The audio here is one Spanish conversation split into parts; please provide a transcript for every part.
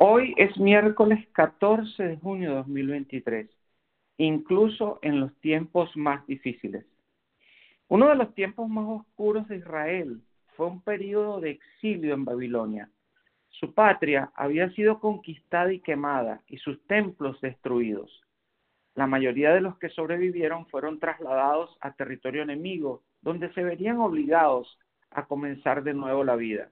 Hoy es miércoles 14 de junio de 2023, incluso en los tiempos más difíciles. Uno de los tiempos más oscuros de Israel fue un periodo de exilio en Babilonia. Su patria había sido conquistada y quemada y sus templos destruidos. La mayoría de los que sobrevivieron fueron trasladados a territorio enemigo, donde se verían obligados a comenzar de nuevo la vida.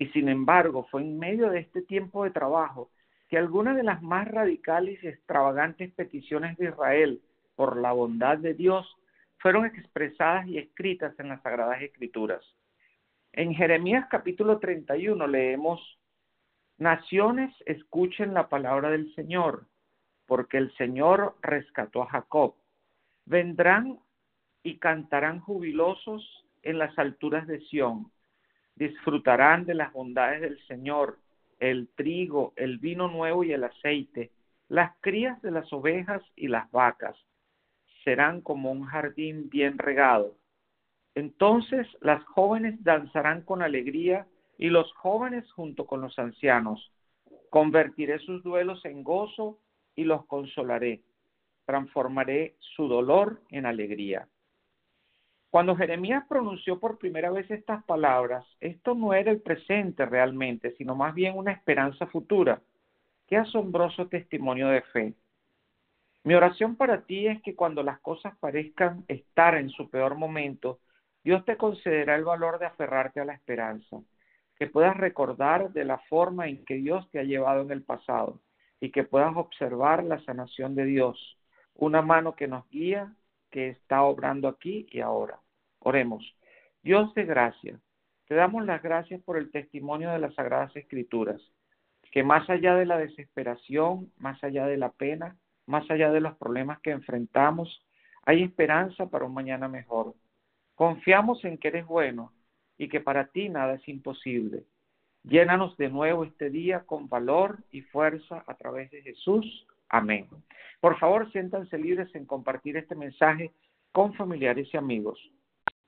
Y sin embargo, fue en medio de este tiempo de trabajo que algunas de las más radicales y extravagantes peticiones de Israel por la bondad de Dios fueron expresadas y escritas en las Sagradas Escrituras. En Jeremías capítulo 31 leemos, Naciones escuchen la palabra del Señor, porque el Señor rescató a Jacob. Vendrán y cantarán jubilosos en las alturas de Sión disfrutarán de las bondades del Señor, el trigo, el vino nuevo y el aceite, las crías de las ovejas y las vacas. Serán como un jardín bien regado. Entonces las jóvenes danzarán con alegría y los jóvenes junto con los ancianos. Convertiré sus duelos en gozo y los consolaré. Transformaré su dolor en alegría. Cuando Jeremías pronunció por primera vez estas palabras, esto no era el presente realmente, sino más bien una esperanza futura. Qué asombroso testimonio de fe. Mi oración para ti es que cuando las cosas parezcan estar en su peor momento, Dios te concederá el valor de aferrarte a la esperanza, que puedas recordar de la forma en que Dios te ha llevado en el pasado y que puedas observar la sanación de Dios, una mano que nos guía que está obrando aquí y ahora. Oremos. Dios de gracia, te damos las gracias por el testimonio de las Sagradas Escrituras, que más allá de la desesperación, más allá de la pena, más allá de los problemas que enfrentamos, hay esperanza para un mañana mejor. Confiamos en que eres bueno y que para ti nada es imposible. Llénanos de nuevo este día con valor y fuerza a través de Jesús. Amén. Por favor, siéntanse libres en compartir este mensaje con familiares y amigos.